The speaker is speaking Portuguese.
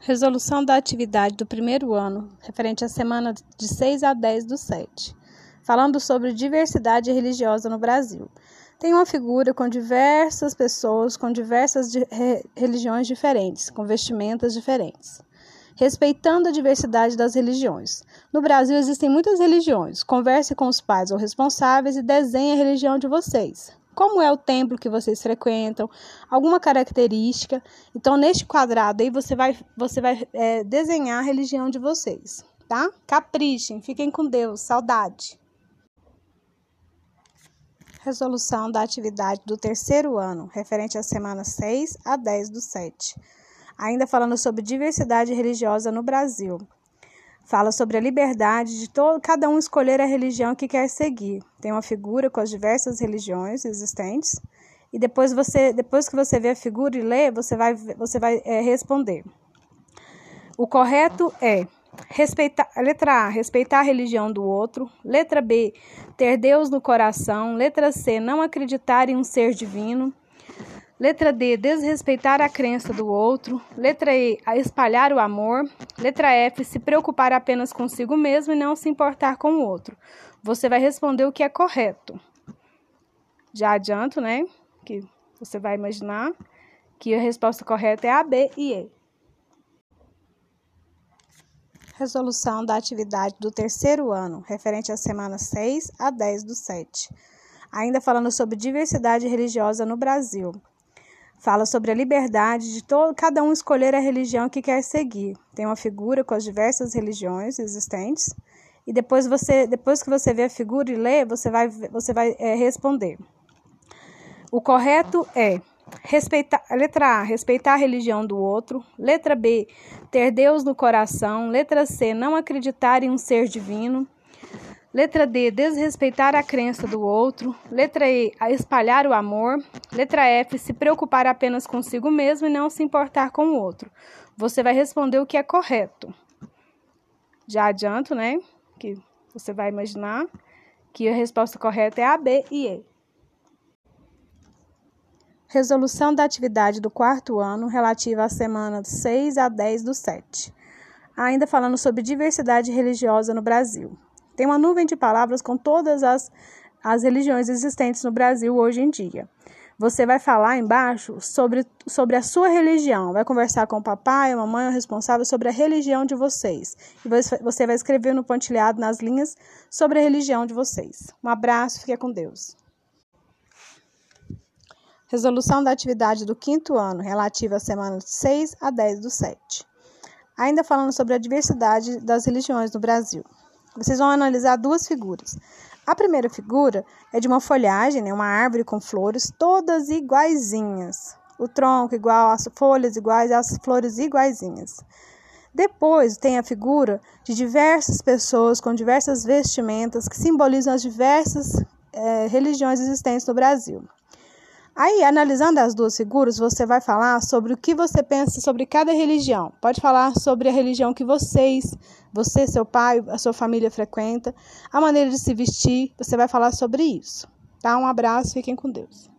Resolução da atividade do primeiro ano, referente à semana de 6 a 10 do 7, falando sobre diversidade religiosa no Brasil. Tem uma figura com diversas pessoas, com diversas religiões diferentes, com vestimentas diferentes. Respeitando a diversidade das religiões. No Brasil existem muitas religiões. Converse com os pais ou responsáveis e desenhe a religião de vocês como é o templo que vocês frequentam, alguma característica. Então, neste quadrado aí, você vai, você vai é, desenhar a religião de vocês, tá? Caprichem, fiquem com Deus, saudade. Resolução da atividade do terceiro ano, referente à semana 6 a 10 do 7. Ainda falando sobre diversidade religiosa no Brasil. Fala sobre a liberdade de todo, cada um escolher a religião que quer seguir. Tem uma figura com as diversas religiões existentes. E depois você, depois que você vê a figura e lê, você vai, você vai é, responder. O correto é respeitar, letra A, respeitar a religião do outro. Letra B, ter Deus no coração. Letra C, não acreditar em um ser divino. Letra D, desrespeitar a crença do outro. Letra E, espalhar o amor. Letra F, se preocupar apenas consigo mesmo e não se importar com o outro. Você vai responder o que é correto. Já adianto, né? Que você vai imaginar que a resposta correta é A, B e E. Resolução da atividade do terceiro ano, referente à semana 6 a 10 do 7. Ainda falando sobre diversidade religiosa no Brasil. Fala sobre a liberdade de todo, cada um escolher a religião que quer seguir. Tem uma figura com as diversas religiões existentes. E depois você, depois que você vê a figura e lê, você vai, você vai é, responder. O correto é respeitar, letra A, respeitar a religião do outro. Letra B, ter Deus no coração. Letra C, não acreditar em um ser divino. Letra D, desrespeitar a crença do outro. Letra E, espalhar o amor. Letra F, se preocupar apenas consigo mesmo e não se importar com o outro. Você vai responder o que é correto. Já adianto, né? Que você vai imaginar que a resposta correta é A, B e E. Resolução da atividade do quarto ano relativa à semana 6 a 10 do 7. Ainda falando sobre diversidade religiosa no Brasil. Tem uma nuvem de palavras com todas as, as religiões existentes no Brasil hoje em dia. Você vai falar embaixo sobre, sobre a sua religião, vai conversar com o papai, a mamãe, o responsável sobre a religião de vocês. E você vai escrever no pontilhado, nas linhas, sobre a religião de vocês. Um abraço, fique com Deus. Resolução da atividade do quinto ano, relativa à semana 6 a 10 do 7. Ainda falando sobre a diversidade das religiões no Brasil. Vocês vão analisar duas figuras. A primeira figura é de uma folhagem, né, uma árvore com flores, todas iguaizinhas. O tronco igual, as folhas iguais, as flores iguaizinhas. Depois tem a figura de diversas pessoas com diversas vestimentas que simbolizam as diversas é, religiões existentes no Brasil. Aí, analisando as duas figuras, você vai falar sobre o que você pensa sobre cada religião. Pode falar sobre a religião que vocês, você, seu pai, a sua família frequenta, a maneira de se vestir. Você vai falar sobre isso. Tá? Um abraço, fiquem com Deus.